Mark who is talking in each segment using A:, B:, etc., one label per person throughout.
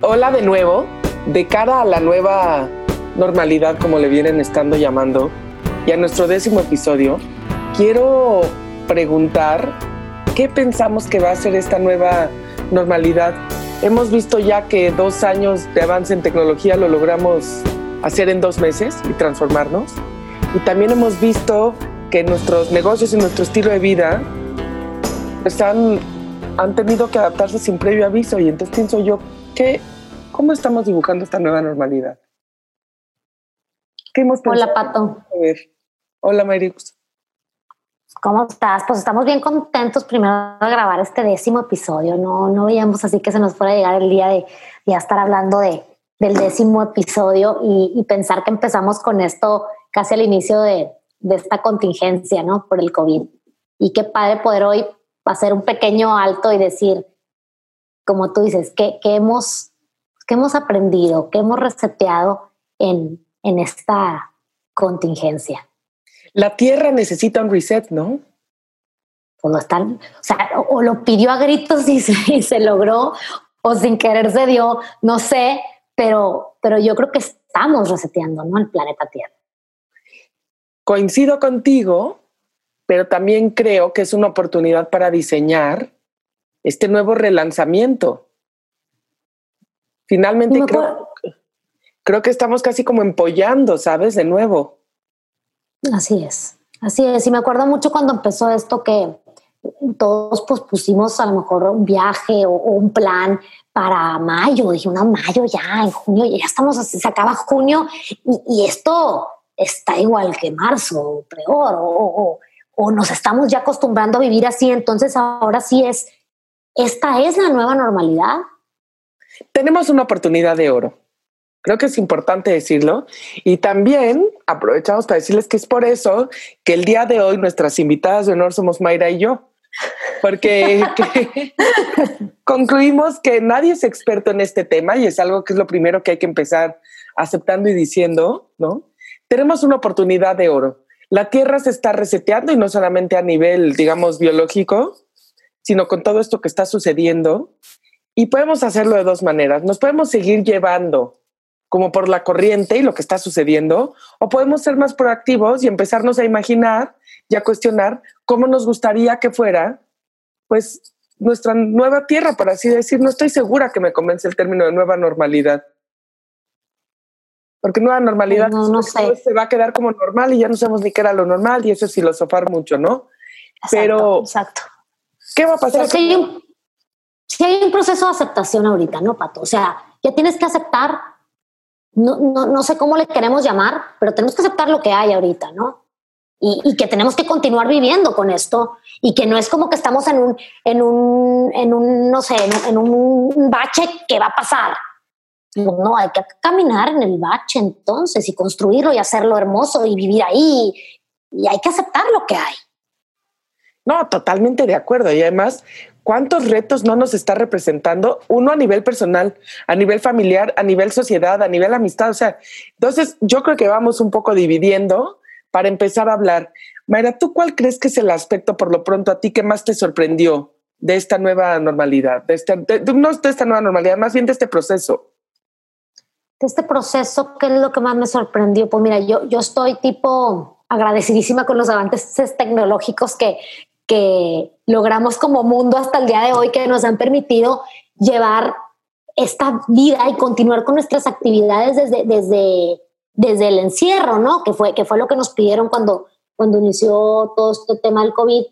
A: Hola de nuevo. De cara a la nueva normalidad, como le vienen estando llamando, y a nuestro décimo episodio, quiero preguntar qué pensamos que va a ser esta nueva normalidad. Hemos visto ya que dos años de avance en tecnología lo logramos hacer en dos meses y transformarnos. Y también hemos visto que nuestros negocios y nuestro estilo de vida están, han tenido que adaptarse sin previo aviso. Y entonces pienso yo, ¿qué, ¿cómo estamos dibujando esta nueva normalidad?
B: ¿Qué hemos Hola, Pato.
A: A ver. Hola, Mayrix.
B: ¿Cómo estás? Pues estamos bien contentos primero de grabar este décimo episodio. No, no veíamos así que se nos fuera a llegar el día de ya estar hablando de, del décimo episodio y, y, pensar que empezamos con esto casi al inicio de, de esta contingencia, ¿no? Por el COVID. Y qué padre poder hoy hacer un pequeño alto y decir, como tú dices, ¿qué, hemos, qué hemos aprendido, qué hemos reseteado en, en esta contingencia?
A: La Tierra necesita un reset, ¿no?
B: Pues lo están, o sea, o, lo pidió a gritos y se, y se logró, o sin querer se dio, no sé, pero, pero yo creo que estamos reseteando, ¿no? El planeta Tierra.
A: Coincido contigo, pero también creo que es una oportunidad para diseñar este nuevo relanzamiento. Finalmente creo, creo que estamos casi como empollando, ¿sabes? De nuevo.
B: Así es, así es. Y me acuerdo mucho cuando empezó esto que todos pues pusimos a lo mejor un viaje o, un plan para mayo. Dije, una mayo ya, en junio, ya estamos, se acaba junio y esto está igual que marzo, peor, o, o, nos estamos ya acostumbrando a vivir así, entonces ahora sí es, esta es la nueva normalidad.
A: Tenemos una oportunidad de oro. Creo que es importante decirlo. Y también aprovechamos para decirles que es por eso que el día de hoy nuestras invitadas de honor somos Mayra y yo. Porque concluimos que nadie es experto en este tema y es algo que es lo primero que hay que empezar aceptando y diciendo, ¿no? tenemos una oportunidad de oro. La Tierra se está reseteando y no solamente a nivel, digamos, biológico, sino con todo esto que está sucediendo. Y podemos hacerlo de dos maneras. Nos podemos seguir llevando como por la corriente y lo que está sucediendo, o podemos ser más proactivos y empezarnos a imaginar y a cuestionar cómo nos gustaría que fuera, pues, nuestra nueva tierra, por así decir. No estoy segura que me convence el término de nueva normalidad. Porque nueva normalidad no, se va a quedar como normal y ya no sabemos ni qué era lo normal y eso es filosofar mucho, ¿no? Pero,
B: exacto.
A: ¿Qué va a pasar?
B: Si hay, un, hay, un, proceso de aceptación ahorita, ¿no, Pato? O sea, ya tienes que aceptar, no, no, no sé cómo le queremos llamar, pero tenemos que aceptar lo que hay ahorita, ¿no? Y, y, que tenemos que continuar viviendo con esto y que no es como que estamos en un, en un, en un no sé, en un bache que va a pasar no, hay que caminar en el bache entonces y construirlo y hacerlo hermoso y vivir ahí. Y hay que aceptar lo que hay.
A: No, totalmente de acuerdo. Y además, ¿cuántos retos no nos está representando? Uno a nivel personal, a nivel familiar, a nivel sociedad, a nivel amistad. O sea, entonces yo creo que vamos un poco dividiendo para empezar a hablar. Mayra, ¿tú cuál crees que es el aspecto por lo pronto a ti que más te sorprendió de esta nueva normalidad? De este, no de esta nueva normalidad, más bien de este proceso
B: de este proceso, ¿qué es lo que más me sorprendió? Pues mira, yo, yo estoy tipo agradecidísima con los avances tecnológicos que, que logramos como mundo hasta el día de hoy, que nos han permitido llevar esta vida y continuar con nuestras actividades desde, desde, desde el encierro, ¿no? Que fue, que fue lo que nos pidieron cuando, cuando inició todo este tema del COVID.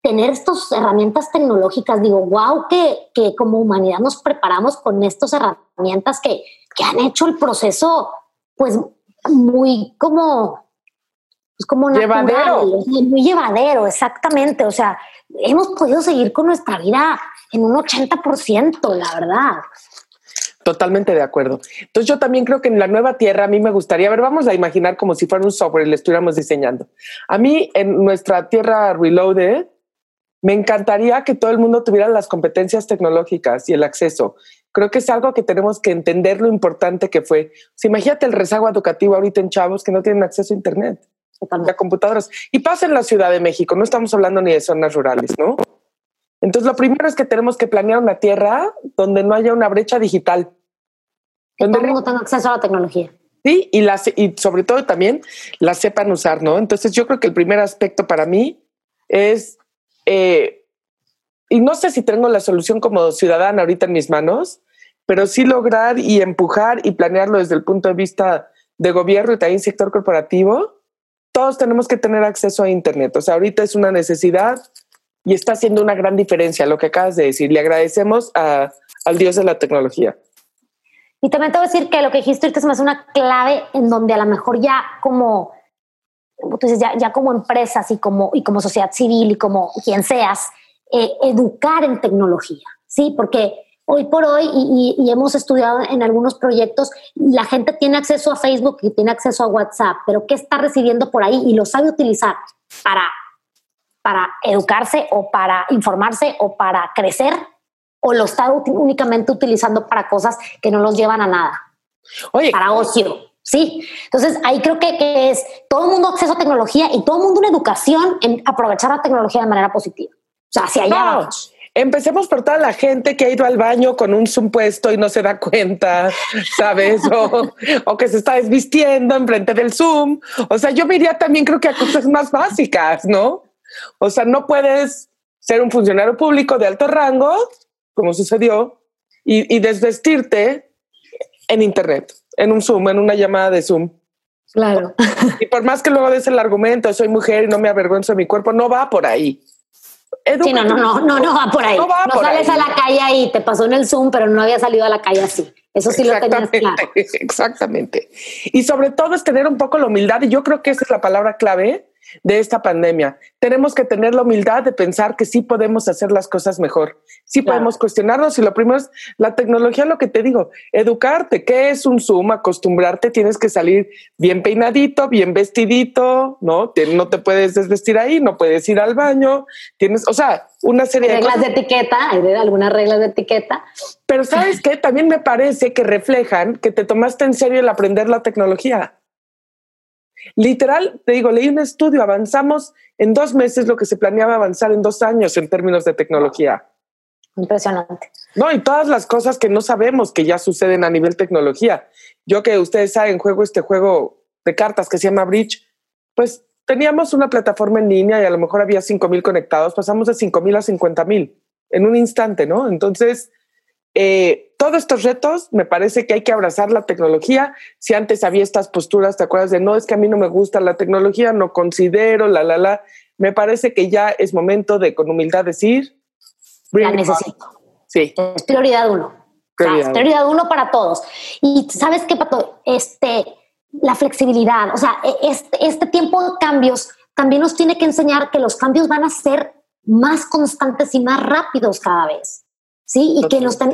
B: Tener estas herramientas tecnológicas, digo, wow, que, que como humanidad nos preparamos con estas herramientas que, que han hecho el proceso, pues, muy como, pues como
A: llevadero.
B: muy llevadero, exactamente. O sea, hemos podido seguir con nuestra vida en un 80%, la verdad.
A: Totalmente de acuerdo. Entonces yo también creo que en la nueva tierra a mí me gustaría, a ver, vamos a imaginar como si fuera un software y le estuviéramos diseñando. A mí en nuestra tierra reloaded, me encantaría que todo el mundo tuviera las competencias tecnológicas y el acceso creo que es algo que tenemos que entender lo importante que fue. imagínate el rezago educativo ahorita en chavos que no tienen acceso a Internet, a computadoras. Y pasa en la Ciudad de México, no estamos hablando ni de zonas rurales, ¿no? Entonces, lo primero es que tenemos que planear una tierra donde no haya una brecha digital,
B: Que todo el mundo tenga acceso a la tecnología.
A: Sí, y, las, y sobre todo también la sepan usar, ¿no? Entonces yo creo que el primer aspecto para mí es, eh, y no sé si tengo la solución como ciudadana ahorita en mis manos, pero sí lograr y empujar y planearlo desde el punto de vista de gobierno y también sector corporativo, todos tenemos que tener acceso a Internet. O sea, ahorita es una necesidad y está haciendo una gran diferencia lo que acabas de decir. Le agradecemos a, al Dios de la tecnología.
B: Y también te voy a decir que lo que dijiste ahorita es más una clave en donde a lo mejor ya como, entonces ya, ya como empresas y como, y como sociedad civil y como quien seas, eh, educar en tecnología, ¿sí? Porque hoy por hoy, y, hemos estudiado en algunos proyectos, la gente tiene acceso a Facebook y tiene acceso a WhatsApp, pero ¿qué está recibiendo por ahí? Y lo sabe utilizar para, para educarse o para informarse o para crecer, o lo está únicamente utilizando para cosas que no los llevan a nada.
A: Oye,
B: para ocio. Sí, entonces ahí creo que, es todo el mundo acceso a tecnología y todo el mundo una educación en aprovechar la tecnología de manera positiva. O sea, hacia allá vamos.
A: Empecemos por toda la gente que ha ido al baño con un zoom puesto y no se da cuenta, ¿sabes? O, que se está desvistiendo enfrente del zoom. O sea, yo me iría también creo que a cosas más básicas, ¿no? O sea, no puedes ser un funcionario público de alto rango, como sucedió, y, y desvestirte en Internet, en un Zoom, en una llamada de Zoom.
B: Claro.
A: Y por más que luego des el argumento, soy mujer y no me avergüenzo de mi cuerpo, no va por ahí.
B: Sí, no, no, no, no, no va por ahí. No, sales a la calle ahí, te pasó en el Zoom, pero no había salido a la calle así. Eso sí lo tenías claro.
A: Exactamente. Y sobre todo es tener un poco la humildad, y yo creo que esa es la palabra clave de esta pandemia. Tenemos que tener la humildad de pensar que sí podemos hacer las cosas mejor, sí podemos cuestionarnos y lo primero es la tecnología, lo que te digo, educarte, ¿qué es un Zoom? Acostumbrarte, tienes que salir bien peinadito, bien vestidito, ¿no? no te puedes desvestir ahí, no puedes ir al baño, tienes, o sea, una serie
B: de reglas de etiqueta, hay algunas reglas de etiqueta.
A: Pero sabes qué, también me parece que reflejan que te tomaste en serio el aprender la tecnología. Literal, te digo, leí un estudio, avanzamos en dos meses lo que se planeaba avanzar en dos años en términos de tecnología.
B: Impresionante.
A: No, y todas las cosas que no sabemos que ya suceden a nivel tecnología. Yo que ustedes saben, juego este juego de cartas que se llama Bridge, pues teníamos una plataforma en línea y a lo mejor había 5 mil conectados, pasamos de 5 mil a 50 mil en un instante, ¿no? Entonces, eh, todos estos retos, me parece que hay que abrazar la tecnología. Si antes había estas posturas, ¿te acuerdas de no, es que a mí no me gusta la tecnología, no considero, la, la, la? Me parece que ya es momento de con humildad decir,
B: la necesito.
A: Sí.
B: Es prioridad uno. Prioridad. prioridad uno para todos. Y sabes qué, Pato, este, la flexibilidad, o sea, e, este, este tiempo de cambios también nos tiene que enseñar que los cambios van a ser más constantes y más rápidos cada vez. ¿Sí? Y que nuestra,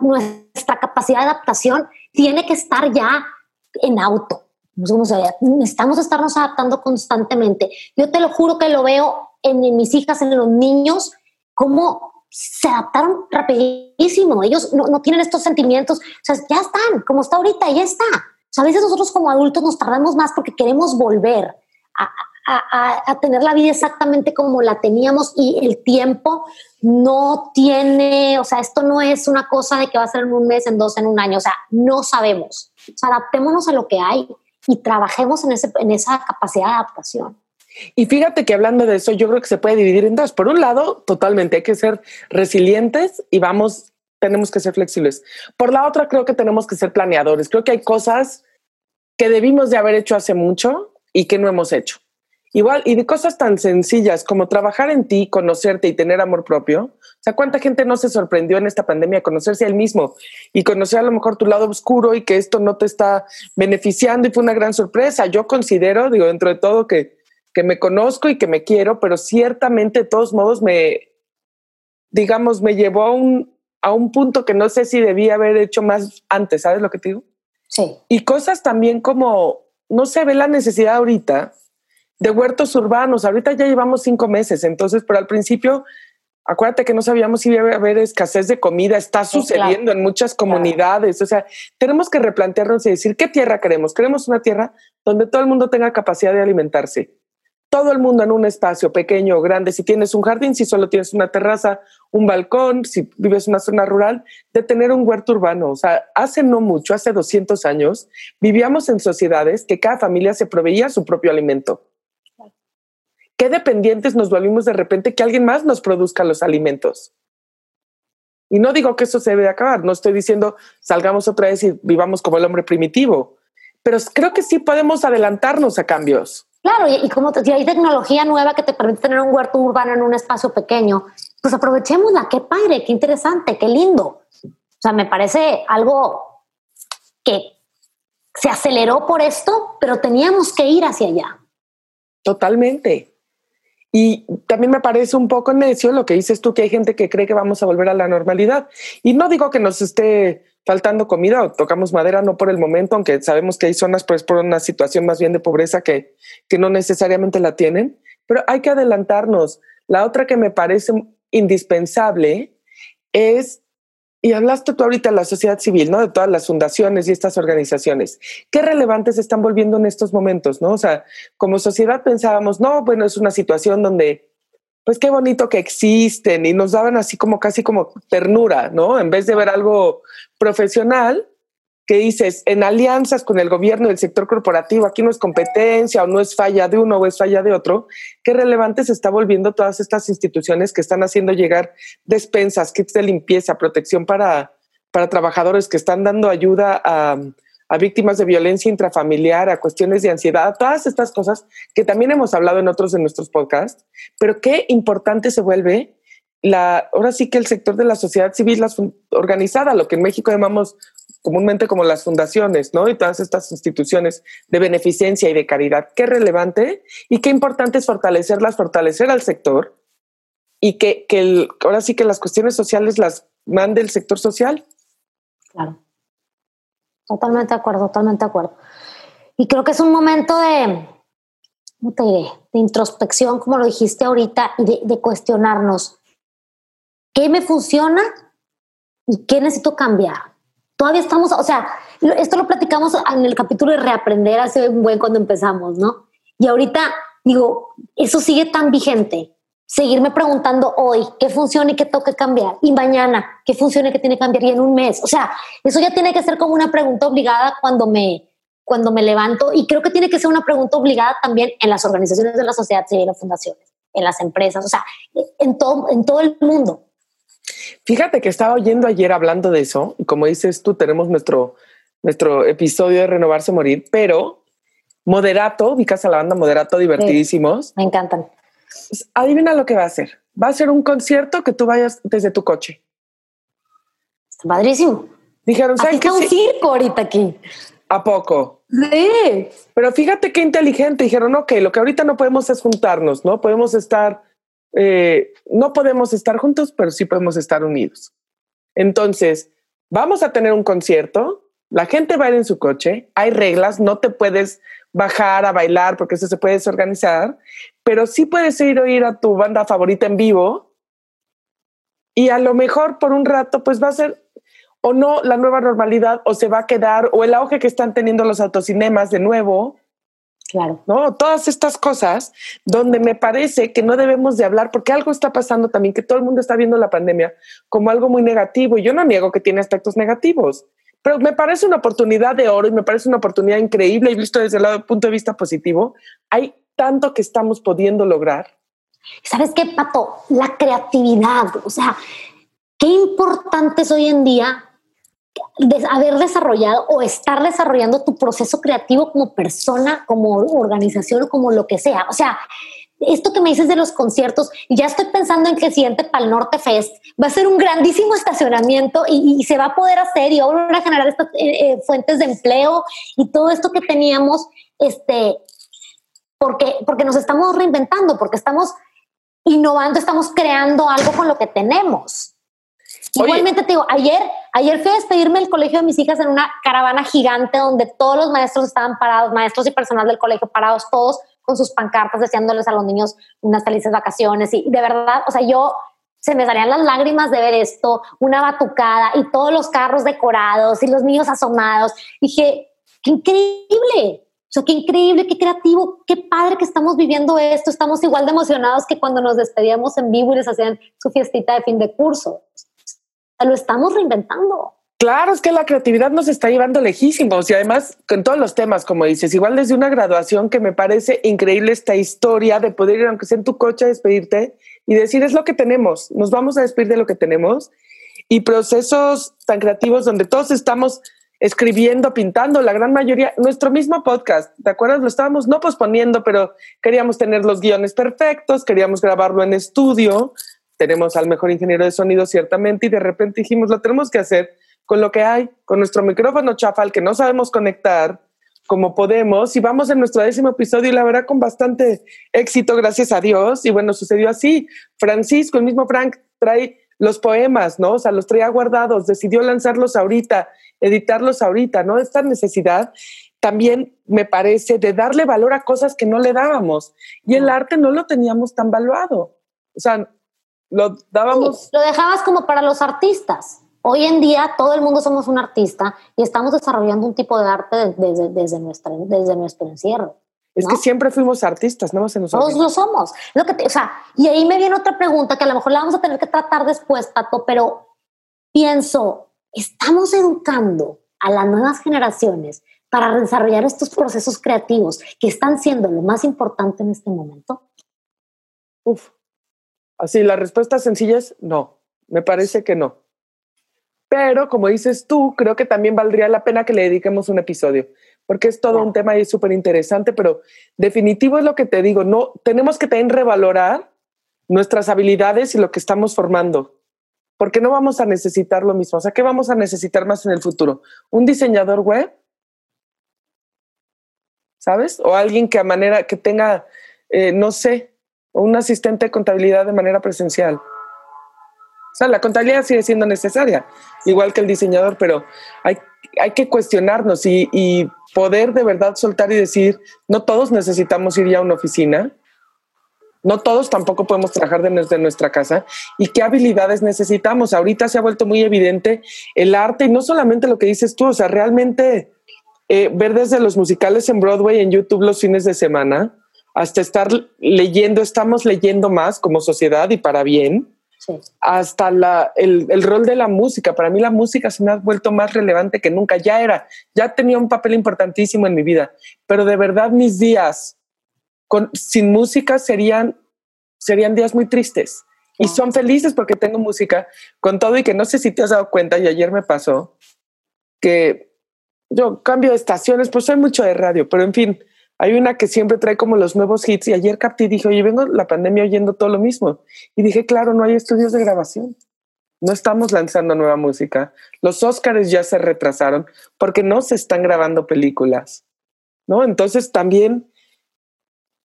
B: nuestra capacidad de adaptación tiene que estar ya en auto. Necesitamos estarnos adaptando constantemente. Yo te lo juro que lo veo en, mis hijas, en los niños, cómo se adaptaron rapidísimo. Ellos no, no, tienen estos sentimientos. O sea, ya están, como está ahorita, ya está. O sea, a veces nosotros como adultos nos tardamos más porque queremos volver a, a, tener la vida exactamente como la teníamos y el tiempo no tiene, o sea, esto no es una cosa de que va a ser en un mes, en dos, en un año, o sea, no sabemos. O sea, adaptémonos a lo que hay y trabajemos en, ese, en esa capacidad de adaptación.
A: Y fíjate que hablando de eso, yo creo que se puede dividir en dos. Por un lado, totalmente hay que ser resilientes y vamos, tenemos que ser flexibles. Por la otra, creo que tenemos que ser planeadores. Creo que hay cosas que debimos de haber hecho hace mucho y que no hemos hecho. Igual, y de cosas tan sencillas como trabajar en ti, conocerte y tener amor propio. O sea, ¿cuánta gente no se sorprendió en esta pandemia a conocerse a él mismo y conocer a lo mejor tu lado oscuro y que esto no te está beneficiando y fue una gran sorpresa? Yo considero, digo, dentro de todo, que, que me conozco y que me quiero, pero ciertamente de todos modos me, digamos, me llevó a un, a un punto que no sé si debía haber hecho más antes, ¿sabes lo que te digo?
B: Sí.
A: Y cosas también como, no se ve la necesidad ahorita de huertos urbanos. Ahorita ya llevamos cinco meses, entonces, pero al principio, acuérdate que no sabíamos si iba a haber escasez de comida, está sucediendo en muchas comunidades. O sea, tenemos que replantearnos y decir, ¿qué tierra queremos? Queremos una tierra donde todo el mundo tenga capacidad de alimentarse. todo el mundo en un espacio pequeño o grande, si tienes un jardín, si solo tienes una terraza, un balcón, si vives en una zona rural, de tener un huerto urbano. O sea, hace no mucho, hace 200 años, vivíamos en sociedades que cada familia se proveía su propio alimento. Qué dependientes nos volvimos de repente que alguien más nos produzca los alimentos. Y no digo que eso se debe acabar, no estoy diciendo salgamos otra vez y vivamos como el hombre primitivo, pero creo que sí podemos adelantarnos a cambios.
B: Claro, y, como si hay tecnología nueva que te permite tener un huerto urbano en un espacio pequeño, pues aprovechémosla, qué padre, qué interesante, qué lindo. O sea, me parece algo que se aceleró por esto, pero teníamos que ir hacia allá.
A: Totalmente. Y también me parece un poco necio lo que dices tú, que hay gente que cree que vamos a volver a la normalidad. Y no digo que nos esté faltando comida o tocamos madera, no por el momento, aunque sabemos que hay zonas pues por una situación más bien de pobreza que, que no necesariamente la tienen, pero hay que adelantarnos. La otra que me parece indispensable es y hablaste tú ahorita de la sociedad civil, ¿no? De todas las fundaciones y estas organizaciones. ¿Qué relevantes están volviendo en estos momentos, no? O sea, como sociedad pensábamos, no, bueno, es una situación donde, pues qué bonito que existen y nos daban así como casi como ternura, ¿no? En vez de ver algo profesional, que dices, en alianzas con el gobierno y el sector corporativo, aquí no es competencia o no es falla de uno o es falla de otro, qué relevante se está volviendo todas estas instituciones que están haciendo llegar despensas, kits de limpieza, protección para, para trabajadores que están dando ayuda a, a víctimas de violencia intrafamiliar, a cuestiones de ansiedad, todas estas cosas que también hemos hablado en otros de nuestros podcasts, pero qué importante se vuelve la, ahora sí que el sector de la sociedad civil organizada, lo que en México llamamos comúnmente como las fundaciones, ¿no? Y todas estas instituciones de beneficencia y de caridad. Qué relevante y qué importante es fortalecerlas, fortalecer al sector y que, que ahora sí que las cuestiones sociales las mande el sector social.
B: Claro. Totalmente de acuerdo, totalmente de acuerdo. Y creo que es un momento de, ¿cómo te diré? De introspección, como lo dijiste ahorita, y de, de cuestionarnos. ¿Qué me funciona y qué necesito cambiar? todavía estamos, o sea, esto lo platicamos en el capítulo de reaprender hace un buen cuando empezamos, ¿no? Y ahorita digo, eso sigue tan vigente. Seguirme preguntando hoy qué funciona y qué toca cambiar. Y mañana qué funciona y qué tiene que cambiar. Y en un mes. O sea, eso ya tiene que ser como una pregunta obligada cuando me, cuando me levanto. Y creo que tiene que ser una pregunta obligada también en las organizaciones de la sociedad civil, en las fundaciones, en las empresas, o sea, en todo, en todo el mundo.
A: Fíjate que estaba oyendo ayer hablando de eso, y como dices tú, tenemos nuestro, nuestro episodio de Renovarse Morir, pero Moderato, ubicas a la banda Moderato, divertidísimos.
B: me encantan.
A: Adivina lo que va a hacer. Va a ser un concierto que tú vayas desde tu coche.
B: Está padrísimo.
A: Dijeron,
B: ¿sabes qué? un circo ahorita aquí.
A: ¿A poco?
B: Sí.
A: Pero fíjate qué inteligente. Dijeron, ok, lo que ahorita no podemos es juntarnos, ¿no? Podemos estar eh, no podemos estar juntos, pero sí podemos estar unidos. Entonces, vamos a tener un concierto, la gente va a ir en su coche, hay reglas, no te puedes bajar a bailar porque eso se puede desorganizar, pero sí puedes ir a oír a tu banda favorita en vivo y a lo mejor por un rato pues va a ser o no la nueva normalidad o se va a quedar o el auge que están teniendo los autocinemas de nuevo
B: Claro.
A: ¿No? Todas estas cosas donde me parece que no debemos de hablar porque algo está pasando también, que todo el mundo está viendo la pandemia como algo muy negativo y yo no niego que tiene aspectos negativos, pero me parece una oportunidad de oro y me parece una oportunidad increíble y visto desde el punto de vista positivo, hay tanto que estamos pudiendo lograr.
B: ¿Sabes qué, Pato? La creatividad, o sea, qué importante es hoy en día de haber desarrollado o estar desarrollando tu proceso creativo como persona, como organización o como lo que sea. O sea, esto que me dices de los conciertos, ya estoy pensando en que el siguiente Pal Norte Fest va a ser un grandísimo estacionamiento y, se va a poder hacer y van a generar estas eh, eh, fuentes de empleo y todo esto que teníamos, este, porque, porque nos estamos reinventando, porque estamos innovando, estamos creando algo con lo que tenemos. Igualmente te digo, ayer, ayer fui a despedirme del colegio de mis hijas en una caravana gigante donde todos los maestros estaban parados, maestros y personal del colegio parados, todos con sus pancartas deseándoles a los niños unas felices vacaciones. Y de verdad, o sea, yo se me salían las lágrimas de ver esto, una batucada y todos los carros decorados y los niños asomados. Dije, qué increíble. O qué increíble, qué creativo, qué padre que estamos viviendo esto. Estamos igual de emocionados que cuando nos despedíamos en vivo y les hacían su fiestita de fin de curso. Lo estamos reinventando.
A: Claro, es que la creatividad nos está llevando lejísimos y además con todos los temas, como dices, igual desde una graduación que me parece increíble esta historia de poder ir, aunque sea en tu coche, a despedirte y decir es lo que tenemos, nos vamos a despedir de lo que tenemos y procesos tan creativos donde todos estamos escribiendo, pintando, la gran mayoría, nuestro mismo podcast, ¿te acuerdas? Lo estábamos no posponiendo, pero queríamos tener los guiones perfectos, queríamos grabarlo en estudio, tenemos al mejor ingeniero de sonido ciertamente y de repente dijimos, lo tenemos que hacer con lo que hay, con nuestro micrófono chafal que no sabemos conectar como podemos y vamos en nuestro décimo episodio y la verdad con bastante éxito, gracias a Dios. Y bueno, sucedió así. Francisco, el mismo Frank, trae los poemas, ¿no? O sea, los traía guardados, decidió lanzarlos ahorita editarlos ahorita, ¿no? Esta necesidad también me parece de darle valor a cosas que no le dábamos. Y el arte no lo teníamos tan valuado. O sea, lo dábamos...
B: lo dejabas como para los artistas. Hoy en día todo el mundo somos un artista y estamos desarrollando un tipo de arte desde, desde, nuestra, desde nuestro encierro.
A: Es que siempre fuimos artistas, no
B: se Todos lo somos. Lo que o sea, y ahí me viene otra pregunta que a lo mejor la vamos a tener que tratar después, Pato, pero pienso, estamos educando a las nuevas generaciones para desarrollar estos procesos creativos que están siendo lo más importante en este momento?
A: Uf, así la respuesta sencilla es no, me parece que no. Pero como dices tú, creo que también valdría la pena que le dediquemos un episodio, porque es todo un tema y es súper interesante, pero definitivo es lo que te digo, no, tenemos que también revalorar nuestras habilidades y lo que estamos formando porque no vamos a necesitar lo mismo. O sea, ¿qué vamos a necesitar más en el futuro? ¿Un diseñador web? ¿Sabes? O alguien que a manera que tenga, eh, no sé, o un asistente de contabilidad de manera presencial. O sea, la contabilidad sigue siendo necesaria, igual que el diseñador, pero hay, hay que cuestionarnos y, poder de verdad soltar y decir, no todos necesitamos ir ya a una oficina, no todos tampoco podemos trabajar desde nuestra casa. ¿Y qué habilidades necesitamos? Ahorita se ha vuelto muy evidente el arte y no solamente lo que dices tú, o sea, realmente eh, ver desde los musicales en Broadway, en YouTube los fines de semana, hasta estar leyendo, estamos leyendo más como sociedad y para bien. Hasta la, el, el, rol de la música. Para mí la música se me ha vuelto más relevante que nunca. Ya era, ya tenía un papel importantísimo en mi vida, pero de verdad mis días sin música serían, serían días muy tristes. Y son felices porque tengo música con todo y que no sé si te has dado cuenta, y ayer me pasó, que yo cambio de estaciones, pues soy mucho de radio, pero en fin, hay una que siempre trae como los nuevos hits y ayer capté y dije, oye, vengo la pandemia oyendo todo lo mismo. Y dije, claro, no hay estudios de grabación. No estamos lanzando nueva música. Los Óscares ya se retrasaron porque no se están grabando películas. ¿No? Entonces también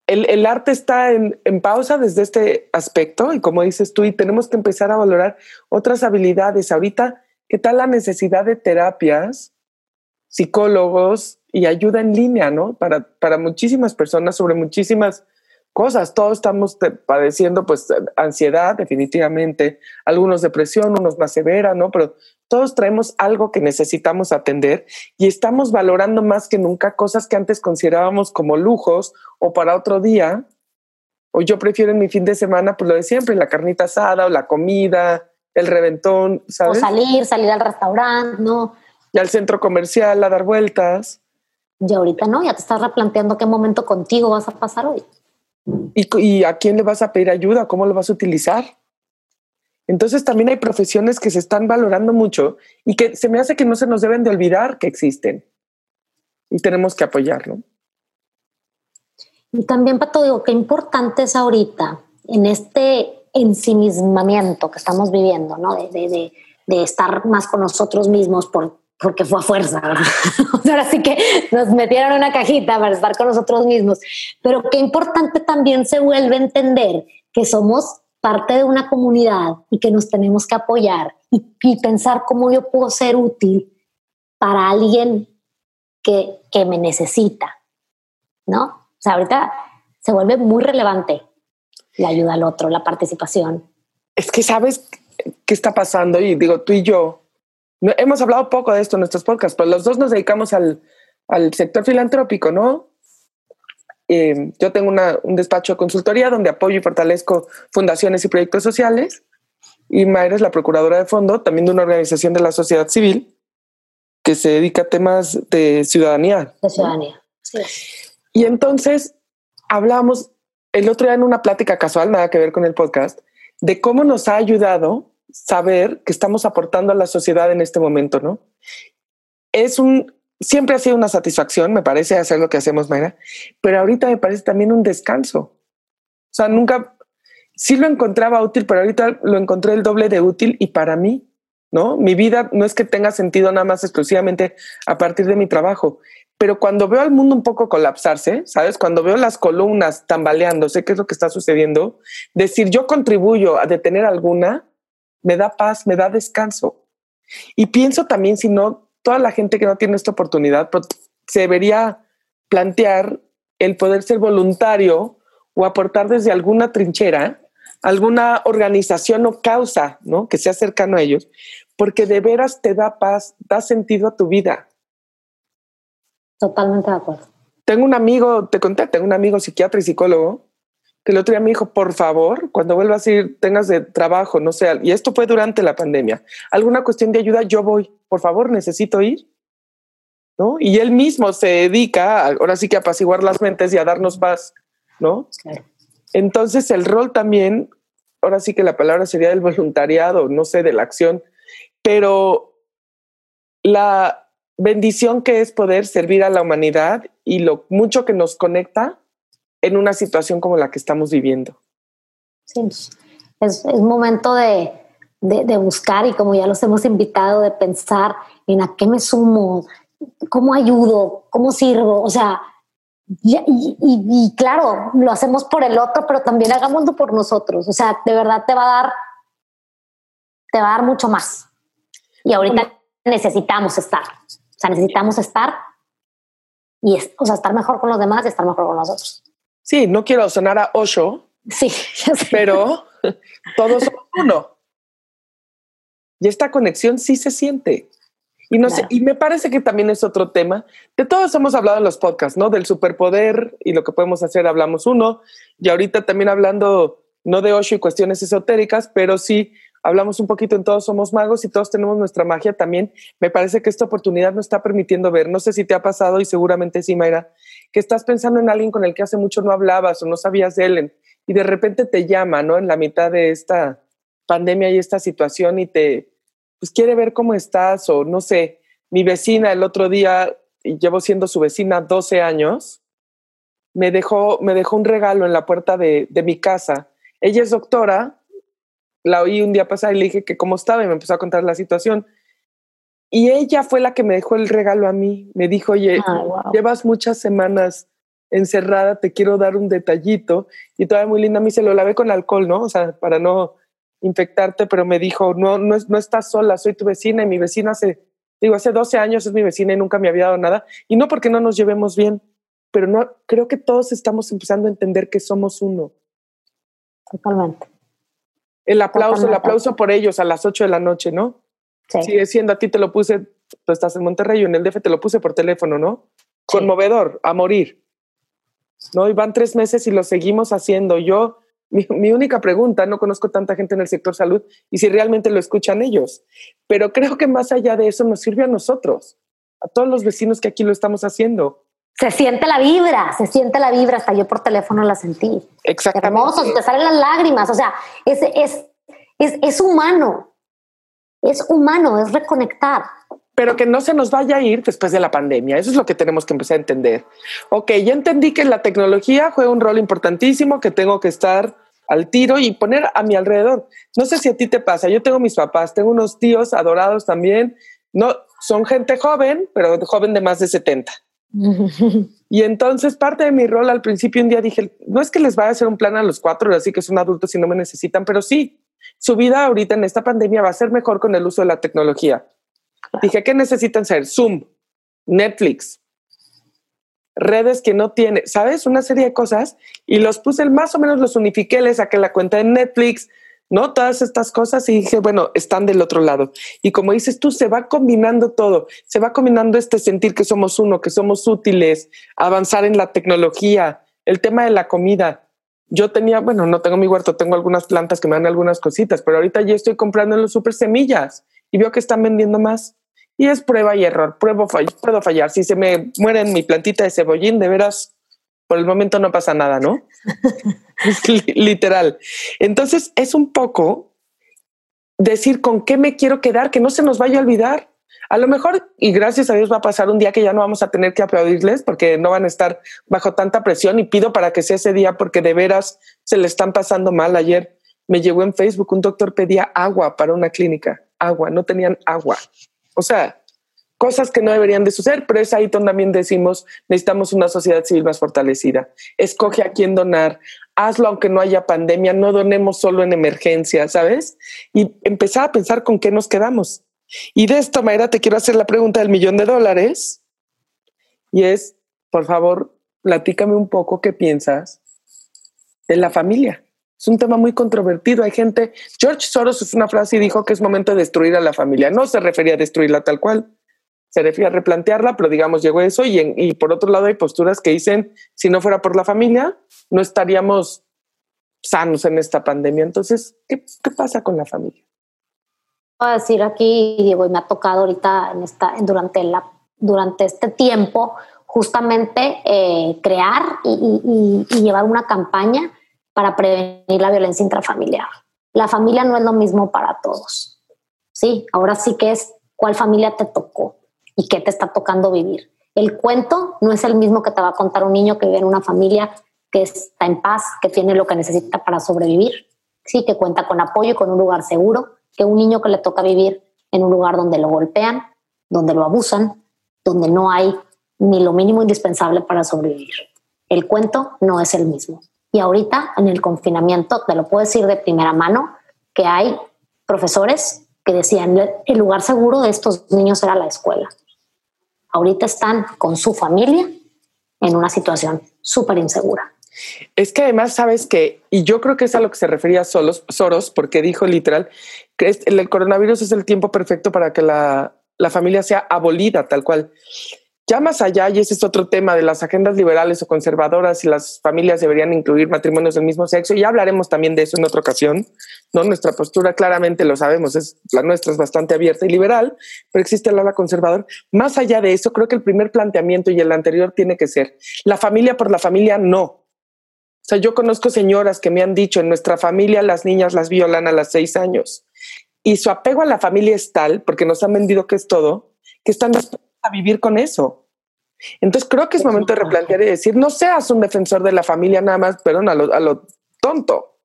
A: el, arte está en, pausa desde este aspecto y como dices tú, y tenemos que empezar a valorar otras habilidades. Ahorita, ¿qué tal la necesidad de terapias, psicólogos y ayuda en línea, ¿no? Para, para muchísimas personas sobre muchísimas cosas. Todos estamos padeciendo pues ansiedad, definitivamente, algunos depresión, unos más severa, ¿no? Pero todos traemos algo que necesitamos atender y estamos valorando más que nunca cosas que antes considerábamos como lujos o para otro día. O yo prefiero en mi fin de semana, pues lo de siempre, la carnita asada o la comida, el reventón, ¿sabes?
B: O salir, salir al restaurante, ¿no?
A: Y al centro comercial a dar vueltas.
B: Y ahorita no, ya te estás replanteando qué momento contigo vas a pasar hoy.
A: ¿Y, ¿Y a quién le vas a pedir ayuda? ¿Cómo lo vas a utilizar? Entonces también hay profesiones que se están valorando mucho y que se me hace que no se nos deben de olvidar que existen y tenemos que apoyarlo.
B: Y también, Pato, digo, qué importante es ahorita en este ensimismamiento que estamos viviendo, ¿no? De, estar más con nosotros mismos por, porque fue a fuerza. Ahora sí que nos metieron en una cajita para estar con nosotros mismos. Pero qué importante también se vuelve a entender que somos parte de una comunidad y que nos tenemos que apoyar y, pensar cómo yo puedo ser útil para alguien que, que, me necesita, ¿no? O sea, ahorita se vuelve muy relevante la ayuda al otro, la participación.
A: Es que sabes qué está pasando y digo, tú y yo, hemos hablado poco de esto en nuestros podcasts, pero los dos nos dedicamos al, al sector filantrópico, ¿no? eh, yo tengo un despacho de consultoría donde apoyo y fortalezco fundaciones y proyectos sociales. Y Mayra es la procuradora de fondo también de una organización de la sociedad civil que se dedica a temas de ciudadanía.
B: De ciudadanía, sí.
A: Y entonces hablábamos el otro día en una plática casual, nada que ver con el podcast, de cómo nos ha ayudado saber que estamos aportando a la sociedad en este momento, ¿no? Es un, siempre ha sido una satisfacción, me parece, hacer lo que hacemos, Mayra, pero ahorita me parece también un descanso. O sea, nunca, sí lo encontraba útil, pero ahorita lo encontré el doble de útil y para mí, ¿no? Mi vida no es que tenga sentido nada más exclusivamente a partir de mi trabajo, pero cuando veo al mundo un poco colapsarse, ¿sabes? Cuando veo las columnas tambaleando, sé qué es lo que está sucediendo, decir yo contribuyo a detener alguna, me da paz, me da descanso. Y pienso también, si no, toda la gente que no tiene esta oportunidad se debería plantear el poder ser voluntario o aportar desde alguna trinchera, alguna organización o causa, ¿no? Que sea cercano a ellos, porque de veras te da paz, da sentido a tu vida.
B: Totalmente de acuerdo.
A: Tengo un amigo, te conté, tengo un amigo psiquiatra y psicólogo que el otro día me dijo, por favor, cuando vuelvas a ir, tengas de trabajo, no sé, y esto fue durante la pandemia, alguna cuestión de ayuda, yo voy, por favor, necesito ir. ¿No? Y él mismo se dedica, ahora sí que a apaciguar las mentes y a darnos paz, ¿no? Entonces el rol también, ahora sí que la palabra sería del voluntariado, no sé, de la acción, pero la bendición que es poder servir a la humanidad y lo mucho que nos conecta en una situación como la que estamos viviendo.
B: Sí, es, momento de, de, buscar y como ya los hemos invitado, de pensar en a qué me sumo, cómo ayudo, cómo sirvo, o sea, y, y, claro, lo hacemos por el otro, pero también hagámoslo por nosotros, o sea, de verdad te va a dar, te va a dar mucho más. Y ahorita necesitamos estar, o sea, necesitamos estar y o sea, estar mejor con los demás y estar mejor con nosotros.
A: Sí, no quiero sonar a Osho.
B: Sí,
A: pero todos somos uno. Y esta conexión sí se siente. Y no sé, y me parece que también es otro tema. De todos hemos hablado en los podcasts, ¿no? Del superpoder y lo que podemos hacer, hablamos uno. Y ahorita también hablando, no de Osho y cuestiones esotéricas, pero sí hablamos un poquito en Todos Somos Magos y todos tenemos nuestra magia también. Me parece que esta oportunidad nos está permitiendo ver. No sé si te ha pasado y seguramente sí, Mayra, que estás pensando en alguien con el que hace mucho no hablabas o no sabías de él y de repente te llama, ¿no? En la mitad de esta pandemia y esta situación y te, pues quiere ver cómo estás o no sé, mi vecina el otro día, y llevo siendo su vecina 12 años, me dejó, me dejó un regalo en la puerta de, de mi casa. Ella es doctora, la oí un día pasar y le dije que cómo estaba y me empezó a contar la situación. Y ella fue la que me dejó el regalo a mí. Me dijo, oye, llevas muchas semanas encerrada, te quiero dar un detallito. Y todavía muy linda, a mí se lo lavé con alcohol, ¿no? O sea, para no infectarte, pero me dijo, no, no, no estás sola, soy tu vecina y mi vecina hace, digo, hace 12 años es mi vecina y nunca me había dado nada. Y no porque no nos llevemos bien, pero no, creo que todos estamos empezando a entender que somos uno.
B: Totalmente.
A: El aplauso, el aplauso por ellos a las 8 de la noche, ¿no? Sigue siendo, a ti te lo puse, tú estás en Monterrey, yo en el DF te lo puse por teléfono, ¿no? Conmovedor, a morir. ¿No? Y van tres meses y lo seguimos haciendo. Yo, mi, mi, única pregunta, no conozco tanta gente en el sector salud y si realmente lo escuchan ellos, pero creo que más allá de eso nos sirve a nosotros, a todos los vecinos que aquí lo estamos haciendo.
B: Se siente la vibra, se siente la vibra, hasta yo por teléfono la sentí.
A: Exactamente.
B: Hermoso, te salen las lágrimas, o sea, es, es, es, es humano, es humano, es reconectar.
A: Pero que no se nos vaya a ir después de la pandemia. Eso es lo que tenemos que empezar a entender. Ok, ya entendí que la tecnología juega un rol importantísimo, que tengo que estar al tiro y poner a mi alrededor. No sé si a ti te pasa, yo tengo mis papás, tengo unos tíos adorados también, no, son gente joven, pero joven de más de 70. y entonces parte de mi rol al principio un día dije, no es que les vaya a hacer un plan a los cuatro, así que son adultos y no me necesitan, pero sí, su vida ahorita en esta pandemia va a ser mejor con el uso de la tecnología. Dije, ¿qué necesitan ser? Zoom, Netflix, redes que no tiene, ¿sabes? Una serie de cosas y los puse, más o menos los unifiqué, les saqué la cuenta de Netflix, ¿no? Todas estas cosas y dije, bueno, están del otro lado. Y como dices tú, se va combinando todo, se va combinando este sentir que somos uno, que somos útiles, avanzar en la tecnología, el tema de la comida. Yo tenía, bueno, no tengo mi huerto, tengo algunas plantas que me dan algunas cositas, pero ahorita ya estoy comprando en los super semillas y veo que están vendiendo más. Y es prueba y error, pruebo, puedo fallar. Si se me muere en mi plantita de cebollín, de veras, por el momento no pasa nada, ¿no? Literal. Entonces es un poco decir con qué me quiero quedar, que no se nos vaya a olvidar. A lo mejor, y gracias a Dios va a pasar un día que ya no vamos a tener que aplaudirles porque no van a estar bajo tanta presión y pido para que sea ese día porque de veras se le están pasando mal. Ayer me llegó en Facebook un doctor pedía agua para una clínica, agua, no tenían agua. O sea, cosas que no deberían de suceder, pero es ahí donde también decimos, necesitamos una sociedad civil más fortalecida. Escoge a quién donar, hazlo aunque no haya pandemia, no donemos solo en emergencia, ¿sabes? Y empezar a pensar con qué nos quedamos. Y de esta manera te quiero hacer la pregunta del millón de dólares. Y es, por favor, platícame un poco qué piensas de la familia. Es un tema muy controvertido. Hay gente, George Soros es una frase y dijo que es momento de destruir a la familia. No se refería a destruirla tal cual, se refiere a replantearla, pero digamos, llegó eso. Y, y por otro lado, hay posturas que dicen, si no fuera por la familia, no estaríamos sanos en esta pandemia. Entonces, ¿qué, qué pasa con la familia?
B: Voy a decir aquí, Diego, y me ha tocado ahorita en esta, durante, la, durante este tiempo, justamente eh, crear y, y, llevar una campaña para prevenir la violencia intrafamiliar. La familia no es lo mismo para todos. Sí, ahora sí que es cuál familia te tocó y qué te está tocando vivir. El cuento no es el mismo que te va a contar un niño que vive en una familia que está en paz, que tiene lo que necesita para sobrevivir, sí, que cuenta con apoyo y con un lugar seguro, que un niño que le toca vivir en un lugar donde lo golpean, donde lo abusan, donde no hay ni lo mínimo indispensable para sobrevivir. El cuento no es el mismo. Y ahorita en el confinamiento, te lo puedo decir de primera mano, que hay profesores que decían el lugar seguro de estos niños era la escuela. Ahorita están con su familia en una situación súper insegura.
A: Es que además sabes que, y yo creo que es a lo que se refería Soros, Soros porque dijo literal que el coronavirus es el tiempo perfecto para que la, la familia sea abolida tal cual. Ya más allá, y ese es otro tema de las agendas liberales o conservadoras, y las familias deberían incluir matrimonios del mismo sexo, y hablaremos también de eso en otra ocasión, ¿no? Nuestra postura claramente lo sabemos, es, la nuestra es bastante abierta y liberal, pero existe el ala conservador. Más allá de eso, creo que el primer planteamiento y el anterior tiene que ser, la familia por la familia no, o sea, yo conozco señoras que me han dicho, en nuestra familia las niñas las violan a las seis años. Y su apego a la familia es tal, porque nos han vendido que es todo, que están a vivir con eso. Entonces creo que es momento de replantear y decir, no seas un defensor de la familia nada más, perdón, a lo, a lo tonto.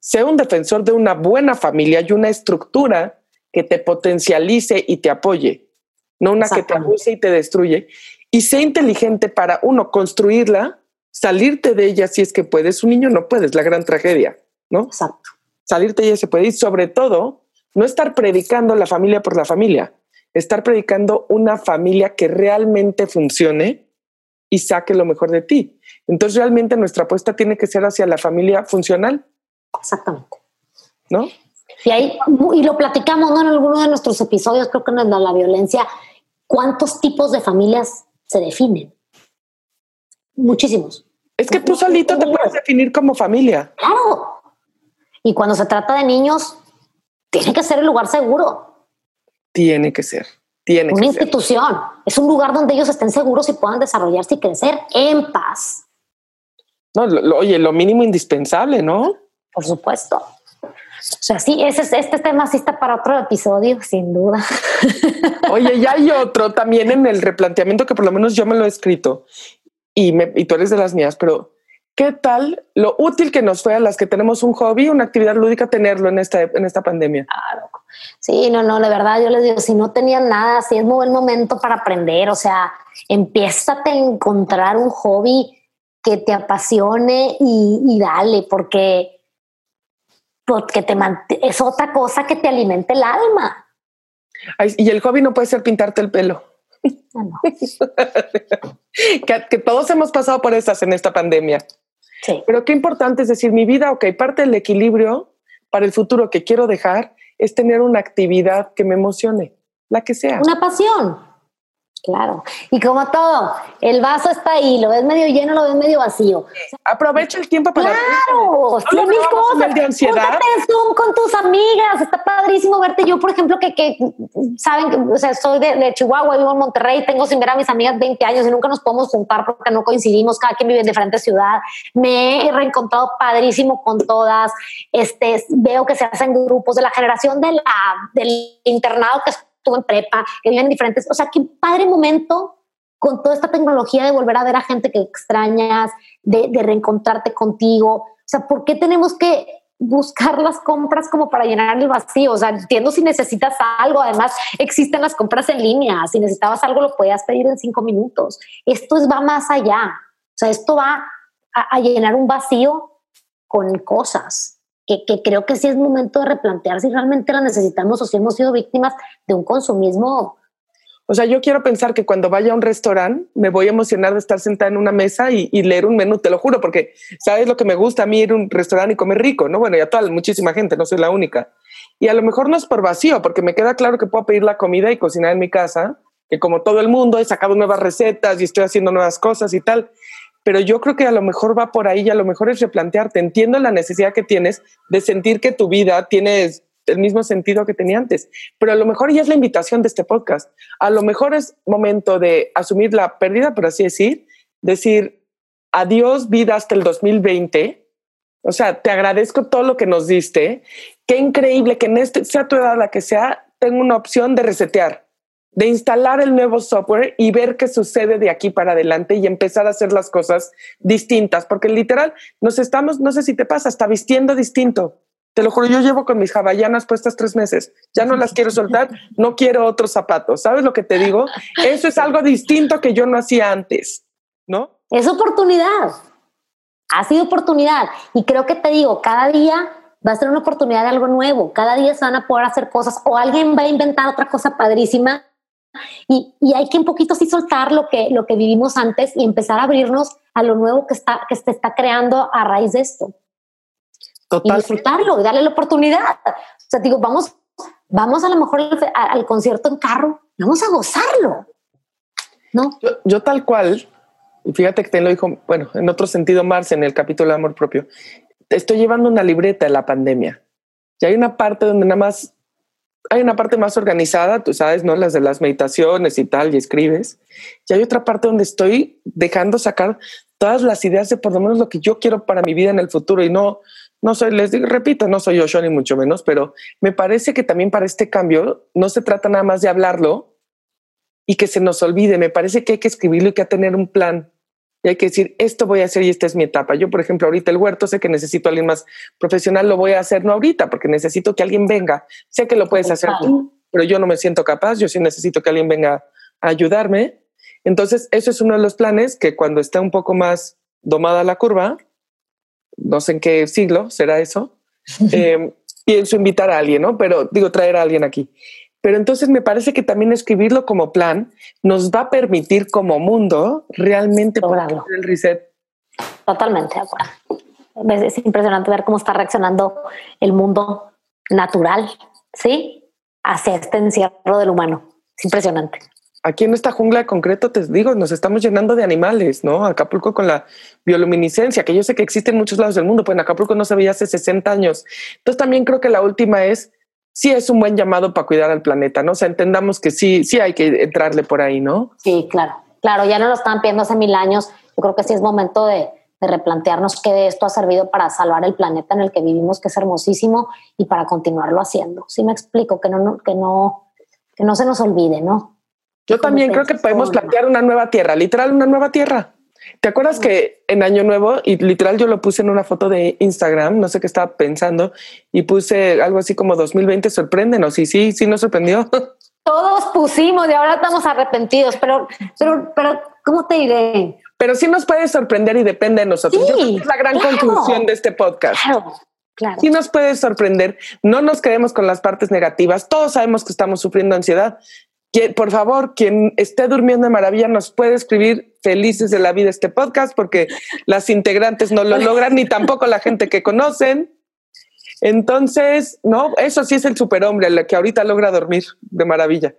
A: Sea un defensor de una buena familia y una estructura que te potencialice y te apoye, no una que te abuse y te destruye. Y sea inteligente para, uno, construirla salirte de ella si es que puedes. Un niño no puedes, la gran tragedia, ¿no?
B: Exacto.
A: Salirte de ella se puede y sobre todo no estar predicando la familia por la familia, estar predicando una familia que realmente funcione y saque lo mejor de ti. Entonces realmente nuestra apuesta tiene que ser hacia la familia funcional.
B: Exactamente.
A: ¿No?
B: Y ahí, y lo platicamos ¿no? en alguno de nuestros episodios, creo que en la violencia, ¿cuántos tipos de familias se definen? Muchísimos.
A: Es que tú solito te puedes definir como familia.
B: Claro. Y cuando se trata de niños, tiene que ser el lugar seguro.
A: Tiene que ser. Tiene
B: Una institución. Es un lugar donde ellos estén seguros y puedan desarrollarse y crecer en paz.
A: No, oye, lo mínimo indispensable, ¿no?
B: Por supuesto. O sea, sí, ese, este tema sí está para otro episodio, sin duda.
A: Oye, ya hay otro también en el replanteamiento que por lo menos yo me lo he escrito y, me, y tú eres de las mías, pero ¿qué tal lo útil que nos fue a las que tenemos un hobby, una actividad lúdica, tenerlo en esta, en esta pandemia?
B: Claro. Sí, no, no, de verdad, yo les digo, si no tenían nada, sí es muy buen momento para aprender, o sea, empieza a encontrar un hobby que te apasione y, y dale, porque, porque te es otra cosa que te alimente el alma.
A: y el hobby no puede ser pintarte el pelo. que, todos hemos pasado por estas en esta pandemia. Pero qué importante es decir, mi vida, ok, parte del equilibrio para el futuro que quiero dejar es tener una actividad que me emocione, la que sea.
B: Una pasión. Claro. Y como todo, el vaso está ahí, lo ves medio lleno, lo ves medio vacío.
A: Aprovecha el tiempo para.
B: Claro, cien mil cosas.
A: De ansiedad.
B: Zoom con tus amigas, está padrísimo verte. Yo, por ejemplo, que, que saben que, o sea, soy de, Chihuahua, vivo en Monterrey, tengo sin ver a mis amigas 20 años y nunca nos podemos juntar porque no coincidimos, cada quien vive en diferente ciudad. Me he reencontrado padrísimo con todas. Este, veo que se hacen grupos de la generación de la, del internado que estuvo en prepa, que viven diferentes, o sea, qué padre momento con toda esta tecnología de volver a ver a gente que extrañas, de, reencontrarte contigo. O sea, ¿por qué tenemos que buscar las compras como para llenar el vacío. O sea, entiendo si necesitas algo. Además, existen las compras en línea. Si necesitabas algo, lo podías pedir en cinco minutos. Esto va más allá. O sea, esto va a llenar un vacío con cosas que, creo que sí es momento de replantear si realmente la necesitamos o si hemos sido víctimas de un consumismo.
A: O sea, yo quiero pensar que cuando vaya a un restaurante me voy a emocionar de estar sentada en una mesa y, leer un menú, te lo juro, porque sabes lo que me gusta a mí ir a un restaurante y comer rico, ¿no? Bueno, ya toda, muchísima gente, no soy la única. Y a lo mejor no es por vacío, porque me queda claro que puedo pedir la comida y cocinar en mi casa, que como todo el mundo he sacado nuevas recetas y estoy haciendo nuevas cosas y tal pero yo creo que a lo mejor va por ahí y a lo mejor es replantearte. Entiendo la necesidad que tienes de sentir que tu vida tiene el mismo sentido que tenía antes, pero a lo mejor ya es la invitación de este podcast. A lo mejor es momento de asumir la pérdida, por así decir, decir adiós vida hasta el 2020. O sea, te agradezco todo lo que nos diste. Qué increíble que en este, sea tu edad la que sea, tengo una opción de resetear de instalar el nuevo software y ver qué sucede de aquí para adelante y empezar a hacer las cosas distintas, porque literal nos estamos, no sé si te pasa, está vistiendo distinto. Te lo juro, yo llevo con mis hawaianas puestas tres meses, ya no las quiero soltar, no quiero otros zapatos. ¿Sabes lo que te digo? Eso es algo distinto que yo no hacía antes, ¿no?
B: Es oportunidad, ha sido oportunidad. Y creo que te digo, cada día va a ser una oportunidad de algo nuevo, cada día se van a poder hacer cosas o alguien va a inventar otra cosa padrísima y, hay que un poquito sí soltar lo que, lo que vivimos antes y empezar a abrirnos a lo nuevo que, está, que se está creando a raíz de esto. Y disfrutarlo y darle la oportunidad. O sea, digo, vamos, vamos a lo mejor al, concierto en carro, vamos a gozarlo. ¿No?
A: Yo, tal cual, fíjate que te lo dijo, bueno, en otro sentido, Marce, en el capítulo de Amor Propio, estoy llevando una libreta de la pandemia. Y hay una parte donde nada más hay una parte más organizada, tú sabes, ¿no? Las de las meditaciones y tal, y escribes. Y hay otra parte donde estoy dejando sacar todas las ideas de por lo menos lo que yo quiero para mi vida en el futuro. Y no, no soy, les digo, repito, no soy yo, ni mucho menos, pero me parece que también para este cambio no se trata nada más de hablarlo y que se nos olvide. Me parece que hay que escribirlo y que hay que tener un plan y hay que decir, esto voy a hacer y esta es mi etapa. Yo, por ejemplo, ahorita el huerto, sé que necesito a alguien más profesional, lo voy a hacer no ahorita, porque necesito que alguien venga. Sé que lo puedes hacer tú, pero yo no me siento capaz, yo sí necesito que alguien venga a ayudarme. Entonces, eso es uno de los planes que cuando esté un poco más domada la curva, no sé en qué siglo será eso, eh, pienso invitar a alguien, ¿no? Pero digo, traer a alguien aquí. Pero entonces me parece que también escribirlo como plan nos va a permitir como mundo realmente
B: lograrlo.
A: el reset.
B: Totalmente de acuerdo. Es impresionante ver cómo está reaccionando el mundo natural, ¿sí? Hacia este encierro del humano. Es impresionante.
A: Aquí en esta jungla de concreto, te digo, nos estamos llenando de animales, ¿no? Acapulco con la bioluminiscencia, que yo sé que existe en muchos lados del mundo, pues en Acapulco no se veía hace 60 años. Entonces también creo que la última es sí es un buen llamado para cuidar al planeta, ¿no? O sea, entendamos que sí, sí hay que entrarle por ahí, ¿no?
B: Sí, claro. Claro, ya no lo estaban pidiendo hace mil años. Yo creo que sí es momento de, replantearnos qué de esto ha servido para salvar el planeta en el que vivimos, que es hermosísimo, y para continuarlo haciendo. Sí me explico, que no, que no, que no se nos olvide, ¿no?
A: Yo también creo que podemos plantear una nueva tierra, literal una nueva tierra. ¿Te acuerdas que en Año Nuevo, y literal yo lo puse en una foto de Instagram, no sé qué estaba pensando, y puse algo así como 2020, sorpréndenos, y sí, sí nos sorprendió.
B: Todos pusimos y ahora estamos arrepentidos, pero, pero, pero, ¿cómo te diré?
A: Pero sí nos puede sorprender y depende de nosotros. Sí, es la gran conclusión de este podcast.
B: Claro. Claro.
A: Sí nos puede sorprender. No nos quedemos con las partes negativas. Todos sabemos que estamos sufriendo ansiedad por favor, quien esté durmiendo de maravilla nos puede escribir felices de la vida este podcast porque las integrantes no lo logran ni tampoco la gente que conocen. Entonces, no, eso sí es el superhombre, el que ahorita logra dormir de maravilla.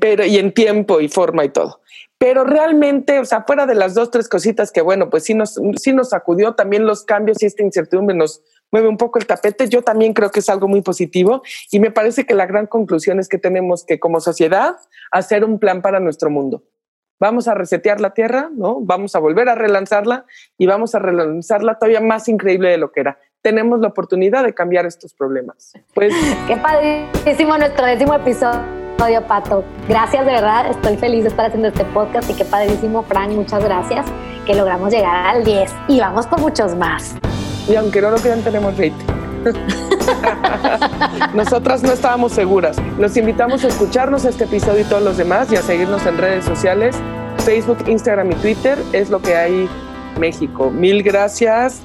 A: pero y en tiempo y forma y todo. Pero realmente, o sea, fuera de las dos, tres cositas que, bueno, pues sí nos, sí nos sacudió también los cambios y esta incertidumbre nos mueve un poco el tapete. Yo también creo que es algo muy positivo y me parece que la gran conclusión es que tenemos que como sociedad hacer un plan para nuestro mundo. Vamos a resetear la Tierra, ¿no? Vamos a volver a relanzarla y vamos a relanzarla todavía más increíble de lo que era. Tenemos la oportunidad de cambiar estos problemas. Pues
B: qué padrísimo nuestro décimo episodio, Pato. Gracias, de verdad. Estoy feliz de estar haciendo este podcast y qué padrísimo, Frank. Muchas gracias. Que logramos llegar al 10 y vamos por muchos más.
A: Y aunque no lo crean, tenemos rating. Nosotras no estábamos seguras. Los invitamos a escucharnos este episodio y todos los demás y a seguirnos en redes sociales, Facebook, Instagram y Twitter. Es lo que hay México. Mil gracias